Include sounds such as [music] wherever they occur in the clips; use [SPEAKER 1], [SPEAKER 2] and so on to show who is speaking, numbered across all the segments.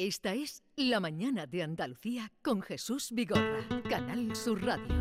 [SPEAKER 1] Esta es La Mañana de Andalucía con Jesús Vigorra, Canal Sur Radio.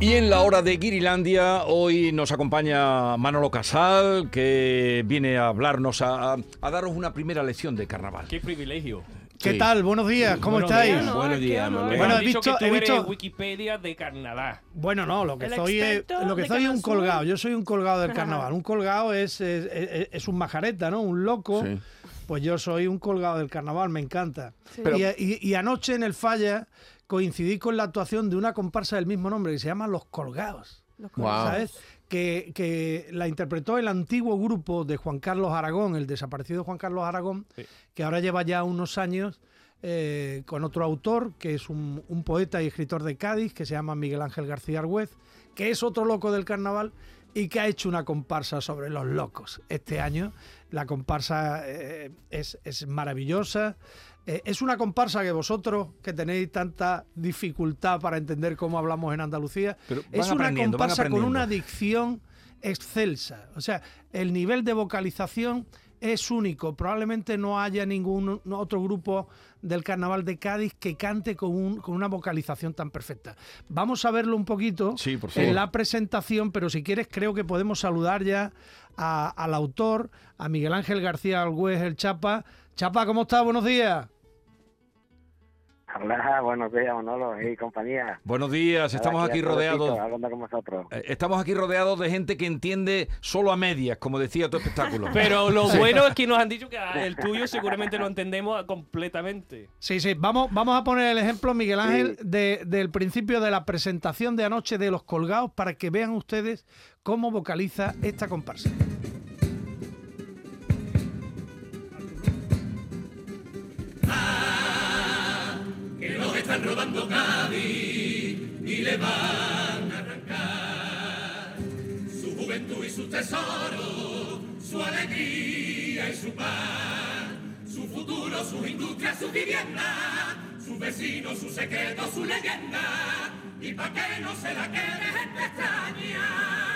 [SPEAKER 2] Y en la hora de Guirilandia, hoy nos acompaña Manolo Casal, que viene a hablarnos, a, a daros una primera lección de carnaval.
[SPEAKER 3] Qué privilegio.
[SPEAKER 4] ¿Qué
[SPEAKER 2] Sí.
[SPEAKER 4] tal? Buenos días, ¿cómo
[SPEAKER 3] Buenos
[SPEAKER 4] estáis?
[SPEAKER 3] días.
[SPEAKER 5] Buenos días, Manuel.
[SPEAKER 4] Bueno, he
[SPEAKER 3] visto
[SPEAKER 4] visto-
[SPEAKER 3] que
[SPEAKER 4] he
[SPEAKER 3] tú
[SPEAKER 4] visto-
[SPEAKER 3] eres Wikipedia de carnaval.
[SPEAKER 4] Bueno, no, lo que
[SPEAKER 5] El
[SPEAKER 4] soy es, lo que soy es un colgado. Yo soy un colgado del carnaval. Un colgado es, es, es- es un majareta, ¿no? Un loco.
[SPEAKER 5] Sí.
[SPEAKER 4] Pues yo soy un colgado del carnaval, me encanta.
[SPEAKER 5] Pero-
[SPEAKER 4] y, y- y anoche en el Falla coincidí con la actuación de una comparsa del mismo nombre que se llama Los Colgados.
[SPEAKER 5] Wow.
[SPEAKER 4] ¿Sabes? Que, que la interpretó el antiguo grupo de Juan Carlos Aragón, el desaparecido Juan Carlos Aragón,
[SPEAKER 3] Sí.
[SPEAKER 4] que ahora lleva ya unos años eh, con otro autor, que es un, un poeta y escritor de Cádiz, que se llama Miguel Ángel García Argüez, que es otro loco del carnaval y que ha hecho una comparsa sobre los locos este año. La comparsa eh, es, es maravillosa. Eh, es una comparsa que vosotros, que tenéis tanta dificultad para entender cómo hablamos en Andalucía,
[SPEAKER 2] Pero
[SPEAKER 4] es una comparsa con una dicción excelsa. O sea, el nivel de vocalización es único. Probablemente no haya ningún otro grupo del Carnaval de Cádiz que cante con, un- con una vocalización tan perfecta. Vamos a verlo un poquito
[SPEAKER 2] Sí, por
[SPEAKER 4] en la presentación, pero si quieres creo que podemos saludar ya a- al autor, a Miguel Ángel García Algüez, el Chapa. Chapa, ¿cómo estás? Buenos días.
[SPEAKER 6] Hola, buenos días, Manolo y compañía.
[SPEAKER 2] Buenos días, estamos aquí rodeados.
[SPEAKER 6] Hablando con vosotros.
[SPEAKER 2] eh, Estamos aquí rodeados de gente que entiende solo a medias, como decía tu espectáculo. [laughs]
[SPEAKER 3] Pero lo bueno es que nos han dicho que [laughs] el tuyo seguramente lo entendemos completamente.
[SPEAKER 4] Sí, sí, vamos, vamos a poner el ejemplo, Miguel Ángel,
[SPEAKER 6] Sí.
[SPEAKER 4] de- del principio de la presentación de anoche de Los Colgados para que vean ustedes cómo vocaliza esta comparsa. robando Cádiz y le van a arrancar su juventud
[SPEAKER 7] y su tesoro, su alegría y su paz, su futuro, sus industrias, su vivienda, sus vecinos, sus secretos, su leyenda,
[SPEAKER 3] y pa' que no
[SPEAKER 7] se la quede gente extraña.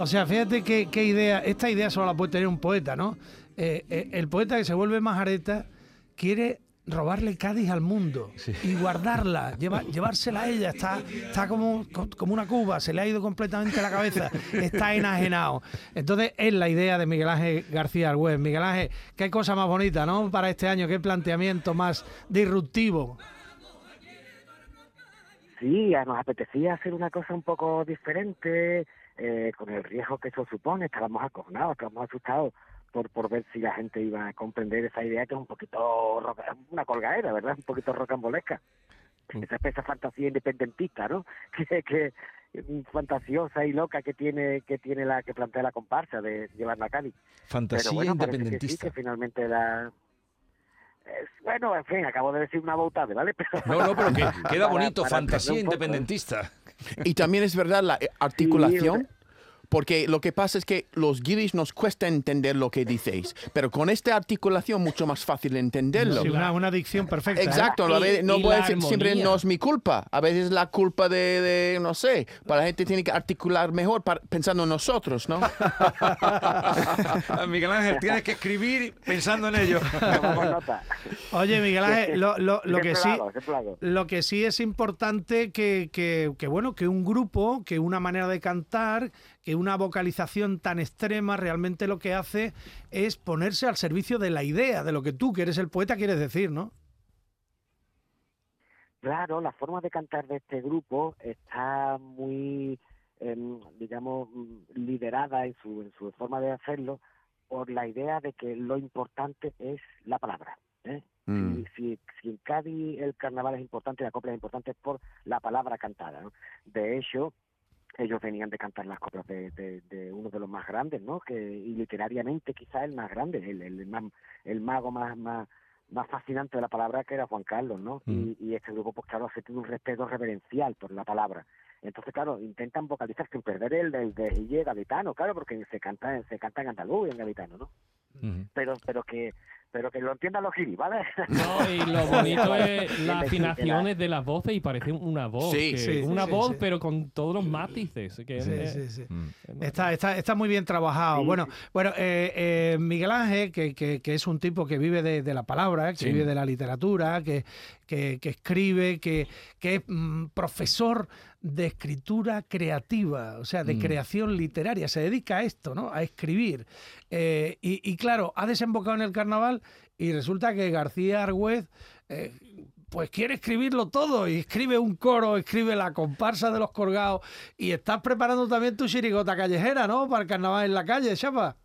[SPEAKER 4] O sea, fíjate qué, qué idea, esta idea solo la puede tener un poeta, ¿no? Eh, eh, el poeta que se vuelve majareta quiere robarle Cádiz al mundo y guardarla, lleva- llevársela a ella, está, está como, como una cuba, se le ha ido completamente la cabeza, está enajenado. Entonces es la idea de Miguel Ángel García Argüez. Miguel Ángel, qué cosa más bonita, ¿no? Para este año, qué planteamiento más disruptivo.
[SPEAKER 6] Sí, nos apetecía hacer una cosa un poco diferente, eh, con el riesgo que eso supone. Estábamos acojonados, estábamos asustados por, por ver si la gente iba a comprender esa idea que es un poquito, roca- una colgadera, ¿verdad? Un poquito rocambolesca. Esa especie de fantasía independentista, ¿no? [laughs] Que, que mm, fantasiosa y loca que tiene que tiene la que plantea la comparsa de llevarla a Cádiz.
[SPEAKER 2] Fantasía
[SPEAKER 6] Pero bueno, parece que sí,
[SPEAKER 2] independentista.
[SPEAKER 6] que finalmente la... es- bueno, en fin, acabo de decir una bautada, ¿vale? [laughs] Pero
[SPEAKER 2] No, no, pero que [laughs] queda bonito,
[SPEAKER 6] para
[SPEAKER 2] fantasía independentista.
[SPEAKER 5] Y también es verdad la eh, articulación, porque lo que pasa es que los guiris nos cuesta entender lo que dices, pero con esta articulación mucho más fácil entenderlo.
[SPEAKER 4] Sí, una, una dicción perfecta. ¿eh?
[SPEAKER 5] Exacto, a
[SPEAKER 3] Y-
[SPEAKER 5] veces, no puede ser siempre no es mi culpa, a veces es la culpa de, de, no sé, para la gente tiene que articular mejor para- pensando en nosotros, ¿no? [laughs]
[SPEAKER 2] Miguel Ángel, tienes que escribir pensando en ello.
[SPEAKER 4] Oye, Miguel Ángel, lo, lo- lo que sí,
[SPEAKER 6] lo
[SPEAKER 4] que sí es importante que, que, que, bueno, que un grupo, que una manera de cantar, que una vocalización tan extrema realmente lo que hace es ponerse al servicio de la idea, de lo que tú, que eres el poeta, quieres decir, ¿no?
[SPEAKER 6] Claro, la forma de cantar de este grupo está muy, em, digamos, mm, liderada en su, en su forma de hacerlo por la idea de que lo importante es la palabra. ¿eh?
[SPEAKER 5] Mm.
[SPEAKER 6] Si, si, si en Cádiz el carnaval es importante, la copla es importante por la palabra cantada. ¿no? De hecho, ellos venían de cantar las coplas de, de, de uno de los más grandes, ¿no? Que, y literariamente quizás el más grande, el, el, más- el mago más, más, más fascinante de la palabra que era Juan Carlos, ¿no? Y, y este grupo, pues claro, se tiene un respeto reverencial por la palabra. Entonces, claro, intentan vocalizar sin perder el del de gaditano, claro, porque se canta, se canta en andaluz y en gaditano, ¿no? Pero, pero que pero que lo entiendan los giris, ¿vale?
[SPEAKER 3] No, y lo [laughs] bonito es las afinaciones de las voces y parece una voz.
[SPEAKER 5] Sí,
[SPEAKER 3] que-
[SPEAKER 4] sí,
[SPEAKER 3] una
[SPEAKER 4] sí,
[SPEAKER 3] voz,
[SPEAKER 4] sí.
[SPEAKER 3] pero con todos los matices. Que
[SPEAKER 4] Sí,
[SPEAKER 3] es-
[SPEAKER 4] sí, sí.
[SPEAKER 2] Mm.
[SPEAKER 4] Está, está, está muy bien trabajado.
[SPEAKER 6] Sí,
[SPEAKER 4] bueno, bueno eh, eh, Miguel Ángel, que, que- que es un tipo que vive de, de la palabra, que
[SPEAKER 2] Sí.
[SPEAKER 4] vive de la literatura, que, que- que escribe, que, que es mm, profesor de escritura creativa, o sea, de
[SPEAKER 2] Mm.
[SPEAKER 4] creación literaria. Se dedica a esto, ¿no? A escribir. Eh, y, y claro, ha desembocado en el carnaval y resulta que García Argüez... eh, pues quiere escribirlo todo y escribe un coro, escribe la comparsa de los colgados y estás preparando también tu chirigota callejera, ¿no? Para el carnaval en la calle, chapa.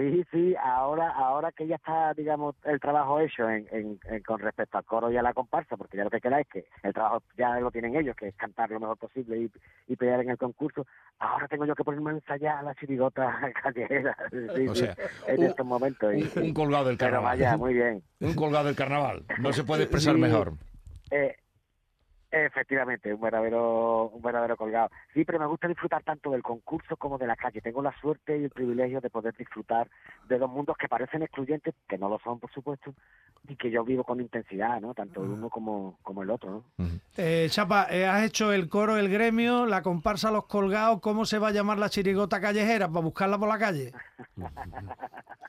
[SPEAKER 6] Sí, sí, ahora ahora que ya está, digamos, el trabajo hecho en, en- en- con respecto al coro y a la comparsa, porque ya lo que queda es que el trabajo ya lo tienen ellos, que es cantar lo mejor posible y, y pelear en el concurso, ahora tengo yo que ponerme a ensayar la chirigota [laughs] callejera sí,
[SPEAKER 2] O
[SPEAKER 6] sí,
[SPEAKER 2] sea,
[SPEAKER 6] en
[SPEAKER 2] un-
[SPEAKER 6] estos momentos.
[SPEAKER 2] Un, un colgado del
[SPEAKER 6] pero
[SPEAKER 2] carnaval.
[SPEAKER 6] vaya, muy bien. [laughs]
[SPEAKER 2] Un colgado del carnaval. No se puede expresar
[SPEAKER 6] Sí.
[SPEAKER 2] mejor.
[SPEAKER 6] Eh, efectivamente, un verdadero, un verdadero colgado. Sí, pero me gusta disfrutar tanto del concurso como de la calle. Tengo la suerte y el privilegio de poder disfrutar de dos mundos que parecen excluyentes, que no lo son, por supuesto, y que yo vivo con intensidad, ¿no? Tanto el uno como, como el otro, ¿no?
[SPEAKER 4] Eh, chapa, eh, has hecho el coro, el gremio, la comparsa Los Colgados. ¿Cómo se va a llamar la chirigota callejera para buscarla por la calle? [laughs]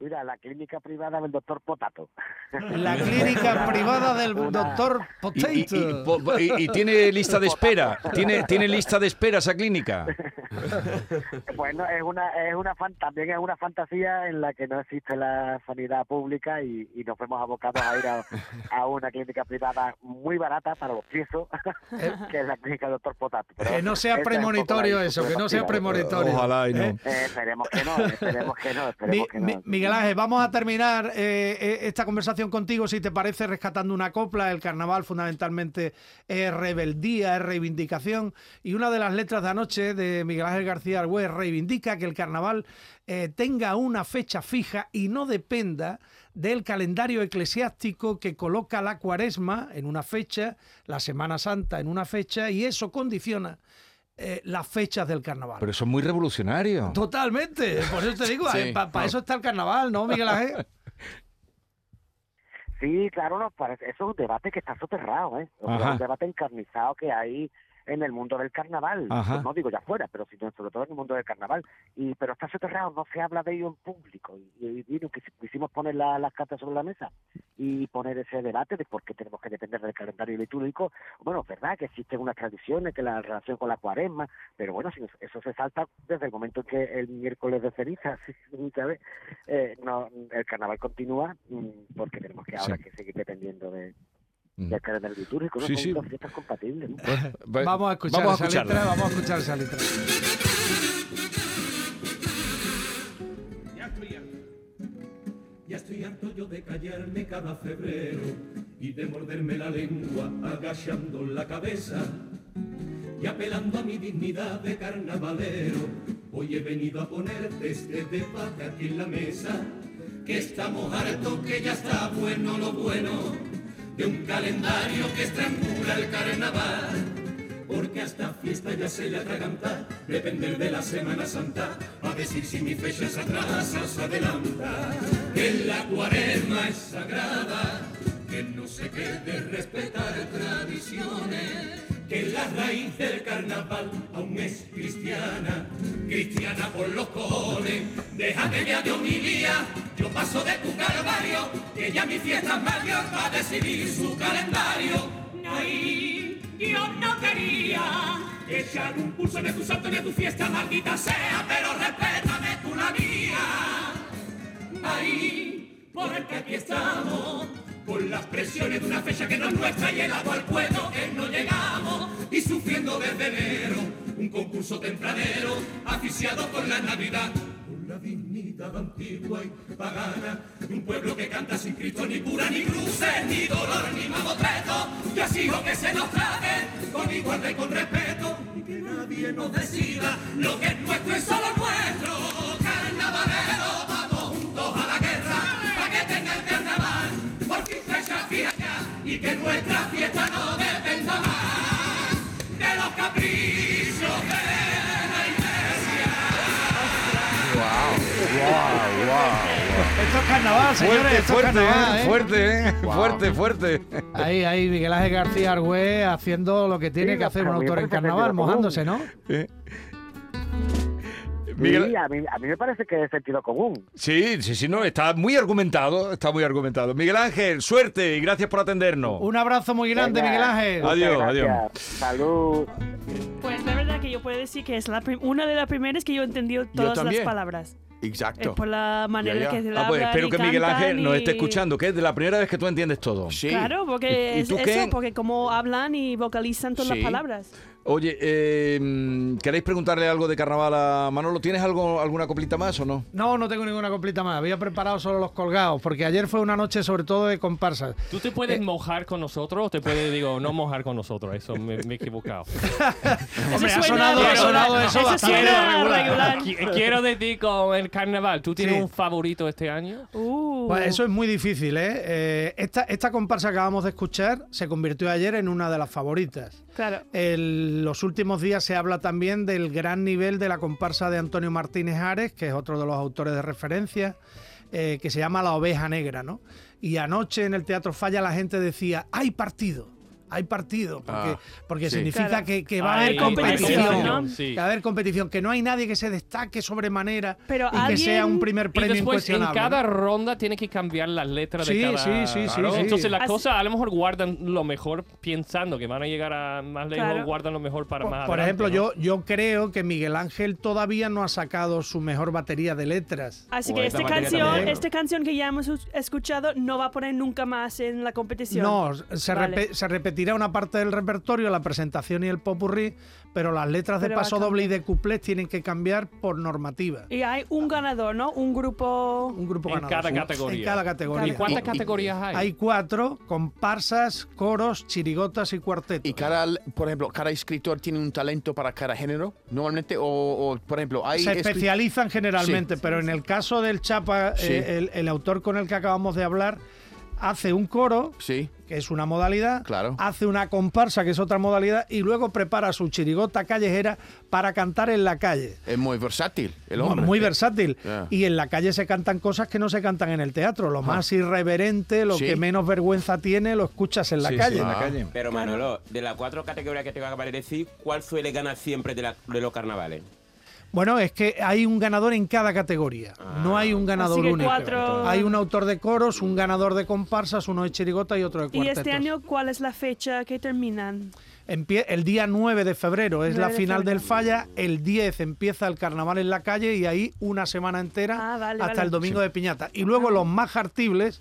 [SPEAKER 6] Mira, la clínica privada del doctor Potato.
[SPEAKER 4] La clínica privada del
[SPEAKER 6] Una-
[SPEAKER 4] doctor
[SPEAKER 2] Y, y- y-
[SPEAKER 4] Potato.
[SPEAKER 2] po- y- y tiene lista de espera. Tiene, tiene lista de espera esa clínica. [laughs]
[SPEAKER 6] Bueno, es una, es una fan- también es una fantasía en la que no existe la sanidad pública y, y nos vemos abocados a ir a, a una clínica privada muy barata para los piezos, [laughs] que es la clínica Doctor Potato. Pero
[SPEAKER 4] Que no sea
[SPEAKER 6] es
[SPEAKER 4] premonitorio eso, que no sea premonitorio.
[SPEAKER 2] Ojalá y no.
[SPEAKER 4] ¿Eh?
[SPEAKER 6] Eh, esperemos que no, esperemos que no,
[SPEAKER 4] Mi-
[SPEAKER 6] esperemos que
[SPEAKER 4] Mi-
[SPEAKER 6] no.
[SPEAKER 4] Vamos a terminar eh, eh, esta conversación contigo, si te parece, rescatando una copla. El carnaval fundamentalmente es rebeldía, es reivindicación. Y una de las letras de anoche de Miguel Ángel García Argüez reivindica que el carnaval eh, tenga una fecha fija y no dependa del calendario eclesiástico que coloca la cuaresma en una fecha, la Semana Santa en una fecha, y eso condiciona eh, las fechas del carnaval.
[SPEAKER 2] Pero eso es muy revolucionario.
[SPEAKER 4] Totalmente, por eso te digo, [laughs]
[SPEAKER 5] Sí,
[SPEAKER 4] para eso está el carnaval, ¿no, Miguel Ángel? [laughs]
[SPEAKER 6] Sí, claro, nos parece, eso es un debate que está soterrado, ¿eh? O sea, un debate encarnizado que hay en el mundo del carnaval.
[SPEAKER 2] Ajá.
[SPEAKER 6] Pues no digo ya afuera, pero sino sobre todo en el mundo del carnaval. Y pero está soterrado, no se habla de ello en público. Y, y, y quisimos poner la- las cartas sobre la mesa y poner ese debate de por qué tenemos que depender del calendario litúrgico. Bueno, es verdad que existen unas tradiciones, que la relación con la cuaresma, pero bueno, si eso se salta desde el momento en que el miércoles de ceniza, [laughs] ¿sabes? Eh, no, el carnaval continúa mm, porque tenemos que ahora
[SPEAKER 2] Sí.
[SPEAKER 6] que seguir dependiendo de,
[SPEAKER 2] Mm.
[SPEAKER 6] del calendario litúrgico, ¿no?
[SPEAKER 2] Sí,
[SPEAKER 6] Son
[SPEAKER 2] sí.
[SPEAKER 6] dos fiestas compatibles, ¿no?
[SPEAKER 2] Va-
[SPEAKER 4] Vamos a escuchar
[SPEAKER 2] vamos a
[SPEAKER 4] esa
[SPEAKER 2] escucharla.
[SPEAKER 4] letra, vamos a escuchar esa letra.
[SPEAKER 7] Ya estoy harto. Ya estoy harto yo de callarme cada febrero y de morderme la lengua agachando la cabeza y apelando a mi dignidad de carnavalero. Hoy he venido a ponerte este debate aquí en la mesa, que estamos hartos, que ya está bueno lo bueno de un calendario que estrangula el carnaval. Porque a esta fiesta ya se le atraganta depender de la Semana Santa, a decir si mi fecha se atrasa o se adelanta. Que la cuaresma es sagrada, que no se quede respetar tradiciones, que la raíz del carnaval aún es cristiana, cristiana por los cojones. Déjate ya de homilía, yo paso de tu calvario, que ya mi fiesta es mayor para decidir su calendario. Ay, yo no quería echar un pulso de tu santo ni tu fiesta, maldita sea, pero respétame tú la mía. Ay, porque aquí estamos, con las presiones de una fecha que no es nuestra y helado al pueblo que no llegamos, y sufriendo desde enero un concurso tempranero, aficiado con la Navidad. Con la dignidad antigua y pagana de un pueblo que canta sin Cristo ni cura ni cruces, ni dolor ni mamotreto, y así hijo que se nos trate con igualdad y con respeto, y que nadie nos decida lo que es nuestro es solo fiesta no dependa más de los caprichos de la iglesia.
[SPEAKER 5] Wow, wow, wow.
[SPEAKER 4] Esto es carnaval, señores.
[SPEAKER 2] Fuerte,
[SPEAKER 4] esto es
[SPEAKER 2] fuerte,
[SPEAKER 4] carnaval,
[SPEAKER 2] eh,
[SPEAKER 4] ¿eh?
[SPEAKER 2] fuerte, eh,
[SPEAKER 5] Wow.
[SPEAKER 2] fuerte, fuerte.
[SPEAKER 4] Ahí, ahí, Miguel Ángel García Argüez haciendo lo que tiene
[SPEAKER 6] Sí,
[SPEAKER 4] que hacer un autor en carnaval, mojándose, ¿no?
[SPEAKER 2] Eh.
[SPEAKER 6] Sí,
[SPEAKER 2] Miguel-
[SPEAKER 6] a, mí, a mí me parece que es sentido común.
[SPEAKER 2] Sí, sí, sí, no, está muy argumentado, está muy argumentado. Miguel Ángel, suerte y gracias por atendernos.
[SPEAKER 4] Un abrazo muy grande,
[SPEAKER 6] Venga,
[SPEAKER 4] Miguel Ángel.
[SPEAKER 6] muchas
[SPEAKER 2] Adiós,
[SPEAKER 6] gracias.
[SPEAKER 2] adiós.
[SPEAKER 6] Salud.
[SPEAKER 8] Pues la verdad que yo puedo decir que es la una de las primeras que yo he entendido todas las palabras. Es
[SPEAKER 5] Exacto.
[SPEAKER 8] por la manera
[SPEAKER 5] Ya, ya.
[SPEAKER 8] que se
[SPEAKER 2] Ah, pues espero
[SPEAKER 8] y
[SPEAKER 2] que Miguel Ángel nos
[SPEAKER 8] y-
[SPEAKER 2] esté escuchando, que es de la primera vez que tú entiendes todo.
[SPEAKER 5] Sí.
[SPEAKER 8] Claro, porque
[SPEAKER 2] ¿Y- y
[SPEAKER 8] es
[SPEAKER 2] tú
[SPEAKER 8] eso,
[SPEAKER 2] qué?
[SPEAKER 8] porque como hablan y vocalizan todas
[SPEAKER 5] Sí.
[SPEAKER 8] las palabras.
[SPEAKER 2] Oye, eh, ¿queréis preguntarle algo de carnaval a Manolo? ¿Tienes algo, alguna coplita más o no?
[SPEAKER 4] No, no tengo ninguna completa más. Había preparado solo los colgados, porque ayer fue una noche sobre todo de comparsas.
[SPEAKER 3] ¿Tú te puedes mojar con nosotros o te puedes, digo, no mojar con nosotros? Eso me, me he equivocado. [laughs]
[SPEAKER 4] Hombre, ha
[SPEAKER 8] suena
[SPEAKER 4] sonado, ha
[SPEAKER 8] regular.
[SPEAKER 4] sonado eso
[SPEAKER 8] Eso
[SPEAKER 4] bastante
[SPEAKER 8] suena
[SPEAKER 4] regular.
[SPEAKER 8] regular.
[SPEAKER 3] Qui- Quiero decir con el carnaval, ¿tú tienes
[SPEAKER 4] Sí.
[SPEAKER 3] un favorito este año?
[SPEAKER 8] Uh.
[SPEAKER 4] Pues eso es muy difícil, ¿eh? Eh, esta, esta comparsa que acabamos de escuchar se convirtió ayer en una de las favoritas.
[SPEAKER 8] Claro.
[SPEAKER 4] En los últimos días se habla también del gran nivel de la comparsa de Antonio Martínez Ares, que es otro de los autores de referencia, eh, que se llama La Oveja Negra, ¿no? Y anoche en el Teatro Falla la gente decía, hay partido, hay partido, porque,
[SPEAKER 5] Ah,
[SPEAKER 4] porque
[SPEAKER 5] sí.
[SPEAKER 4] significa
[SPEAKER 8] Claro.
[SPEAKER 4] que, que va a haber competición.
[SPEAKER 8] competición, ¿no?
[SPEAKER 3] Sí.
[SPEAKER 4] Que va a haber competición, que no hay nadie que se destaque sobremanera
[SPEAKER 8] Pero
[SPEAKER 4] y que sea un primer
[SPEAKER 3] Y
[SPEAKER 4] premio
[SPEAKER 3] después en cada
[SPEAKER 4] ¿no?
[SPEAKER 3] ronda tiene que cambiar las letras
[SPEAKER 4] Sí,
[SPEAKER 3] de cada...
[SPEAKER 4] sí, sí, sí,
[SPEAKER 3] Claro.
[SPEAKER 4] sí.
[SPEAKER 3] Entonces las
[SPEAKER 8] Así-
[SPEAKER 3] cosas a lo mejor guardan lo mejor pensando que van a llegar a más lejos,
[SPEAKER 8] Claro.
[SPEAKER 3] guardan lo mejor para
[SPEAKER 4] Por,
[SPEAKER 3] más
[SPEAKER 4] por
[SPEAKER 3] adelante,
[SPEAKER 4] ejemplo,
[SPEAKER 3] ¿no?
[SPEAKER 4] yo, yo creo que Miguel Ángel todavía no ha sacado su mejor batería de letras.
[SPEAKER 8] Así
[SPEAKER 3] O
[SPEAKER 8] que
[SPEAKER 3] esta
[SPEAKER 8] canción,
[SPEAKER 3] también.
[SPEAKER 8] esta canción que ya hemos escuchado no va a poner nunca más en la competición.
[SPEAKER 4] No, se,
[SPEAKER 8] Vale.
[SPEAKER 4] repe- se repetirá una parte del repertorio, la presentación y el popurrí, pero las letras de
[SPEAKER 8] Pero
[SPEAKER 4] paso doble y de cuplés tienen que cambiar por normativa.
[SPEAKER 8] Y hay un ganador, ¿no? Un grupo.
[SPEAKER 4] Un grupo
[SPEAKER 3] En
[SPEAKER 4] ganador.
[SPEAKER 3] cada categoría.
[SPEAKER 4] En cada categoría.
[SPEAKER 3] ¿Y cuántas categorías hay?
[SPEAKER 4] Hay cuatro, comparsas, coros, chirigotas y cuartetos.
[SPEAKER 5] Y cada, por ejemplo, cada escritor tiene un talento para cada género, normalmente, o, o, por ejemplo, hay...
[SPEAKER 4] se especializan generalmente, pero en el caso del Chapa,
[SPEAKER 5] Sí.
[SPEAKER 4] eh, el, el autor con el que acabamos de hablar hace un coro,
[SPEAKER 5] Sí,
[SPEAKER 4] que es una modalidad,
[SPEAKER 5] Claro.
[SPEAKER 4] hace una comparsa, que es otra modalidad, y luego prepara su chirigota callejera para cantar en la calle.
[SPEAKER 5] es muy versátil el hombre.
[SPEAKER 4] Muy versátil. [laughs] Y en la calle se cantan cosas que no se cantan en el teatro. Lo más irreverente, lo
[SPEAKER 5] Sí.
[SPEAKER 4] que menos vergüenza tiene, lo escuchas en la
[SPEAKER 2] Sí, sí,
[SPEAKER 4] calle.
[SPEAKER 2] en la
[SPEAKER 5] Ah.
[SPEAKER 2] calle.
[SPEAKER 9] Pero Manolo, de las cuatro categorías que te acabo de decir, ¿cuál suele ganar siempre de, la- de los carnavales?
[SPEAKER 4] Bueno, es que hay un ganador en cada categoría. No hay un ganador
[SPEAKER 8] Así que
[SPEAKER 4] único.
[SPEAKER 8] cuatro-
[SPEAKER 4] Hay un autor de coros, un ganador de comparsas, uno de chirigota y otro de
[SPEAKER 8] ¿Y
[SPEAKER 4] cuartetos.
[SPEAKER 8] este año cuál es la fecha que terminan?
[SPEAKER 4] Empie- el día 9 de febrero es
[SPEAKER 8] 9
[SPEAKER 4] la
[SPEAKER 8] de
[SPEAKER 4] final
[SPEAKER 8] febrero.
[SPEAKER 4] del Falla, el 10 empieza el carnaval en la calle y ahí una semana entera
[SPEAKER 8] Ah, vale,
[SPEAKER 4] hasta
[SPEAKER 8] vale.
[SPEAKER 4] el domingo de piñata. Y luego los más hartibles,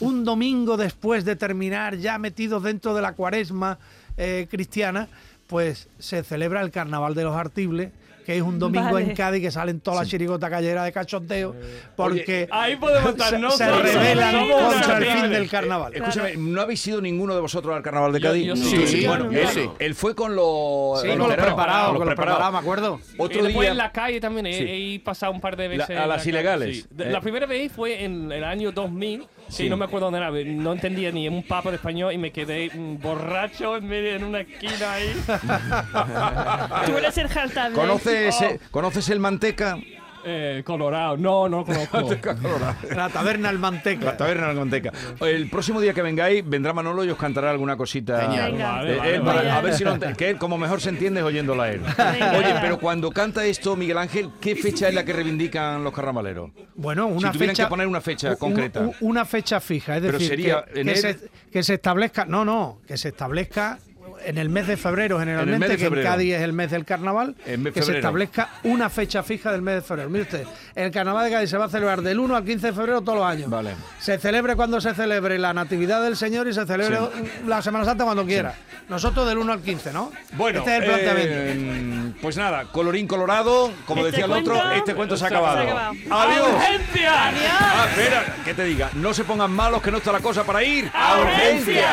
[SPEAKER 4] un domingo después de terminar, ya metidos dentro de la cuaresma eh, cristiana, pues se celebra el carnaval de los hartibles que es un domingo
[SPEAKER 8] Vale.
[SPEAKER 4] en Cádiz que salen todas las chirigotas calleras de cachondeo porque
[SPEAKER 3] Ahí podemos estar
[SPEAKER 4] se, se rebelan contra el fin del carnaval.
[SPEAKER 2] Escúchame, ¿no habéis ido ninguno de vosotros al carnaval de Cádiz?
[SPEAKER 3] yo
[SPEAKER 5] sí. Sí,
[SPEAKER 2] bueno,
[SPEAKER 5] yo
[SPEAKER 2] él,
[SPEAKER 5] sí.
[SPEAKER 2] él fue con los
[SPEAKER 4] Sí,
[SPEAKER 2] con
[SPEAKER 4] con los
[SPEAKER 2] veteranos,
[SPEAKER 4] preparados,
[SPEAKER 2] con
[SPEAKER 4] los preparados, me acuerdo.
[SPEAKER 2] Otro
[SPEAKER 3] y después
[SPEAKER 2] día
[SPEAKER 3] en la calle también he,
[SPEAKER 2] Sí.
[SPEAKER 3] he pasado un par de veces.
[SPEAKER 2] La- a las ilegales. Eh.
[SPEAKER 3] La primera vez fue en el año 2000. Sí,
[SPEAKER 2] Sí.
[SPEAKER 3] no me acuerdo dónde era. No entendía ni un papo de español y me quedé mm, borracho en medio en una esquina ahí. [laughs]
[SPEAKER 8] Tú eres el jaltable.
[SPEAKER 2] ¿Conoces, eh, ¿Conoces el Manteca?
[SPEAKER 3] Eh, colorado. No, no lo [laughs] conozco.
[SPEAKER 4] La taberna El Manteca.
[SPEAKER 2] La taberna del Manteca. El próximo día que vengáis, vendrá Manolo y os cantará alguna cosita.
[SPEAKER 5] Genial.
[SPEAKER 8] Venga.
[SPEAKER 3] Vale,
[SPEAKER 2] Eh,
[SPEAKER 3] vale,
[SPEAKER 2] eh,
[SPEAKER 3] vale.
[SPEAKER 2] a ver si lo que él como mejor se entiende es oyéndola a él.
[SPEAKER 8] Venga,
[SPEAKER 2] Oye, pero cuando canta esto Miguel Ángel, ¿qué fecha es la que reivindican los carnavaleros?
[SPEAKER 4] Bueno, una
[SPEAKER 2] si tuvieran
[SPEAKER 4] fecha,
[SPEAKER 2] que poner una fecha
[SPEAKER 4] un-
[SPEAKER 2] concreta.
[SPEAKER 4] un- una fecha fija, es
[SPEAKER 2] Pero
[SPEAKER 4] decir,
[SPEAKER 2] sería
[SPEAKER 4] que,
[SPEAKER 2] en
[SPEAKER 4] que
[SPEAKER 2] el-
[SPEAKER 4] se, que se establezca, no, no, que se establezca en el mes de febrero generalmente,
[SPEAKER 2] mes de
[SPEAKER 4] que en Cádiz es el mes del carnaval,
[SPEAKER 2] mes
[SPEAKER 4] que se establezca una fecha fija del mes de febrero. Mire usted, el carnaval de Cádiz se va a celebrar del 1 al 15 de febrero todos los años.
[SPEAKER 2] Vale.
[SPEAKER 4] Se celebre cuando se celebre la Natividad del Señor y se celebre la Semana Santa cuando quiera. Nosotros del 1 al 15, ¿no?
[SPEAKER 2] Bueno,
[SPEAKER 4] este es el planteamiento.
[SPEAKER 2] eh, pues nada, colorín colorado, como
[SPEAKER 8] Este
[SPEAKER 2] decía el otro, este cuento se ha
[SPEAKER 8] se ha acabado.
[SPEAKER 2] Adiós.
[SPEAKER 3] ¡Urgencia!
[SPEAKER 2] Ah, espera, que te diga, no se pongan malos que no está la cosa para ir
[SPEAKER 3] ¡A urgencia!
[SPEAKER 2] urgencia.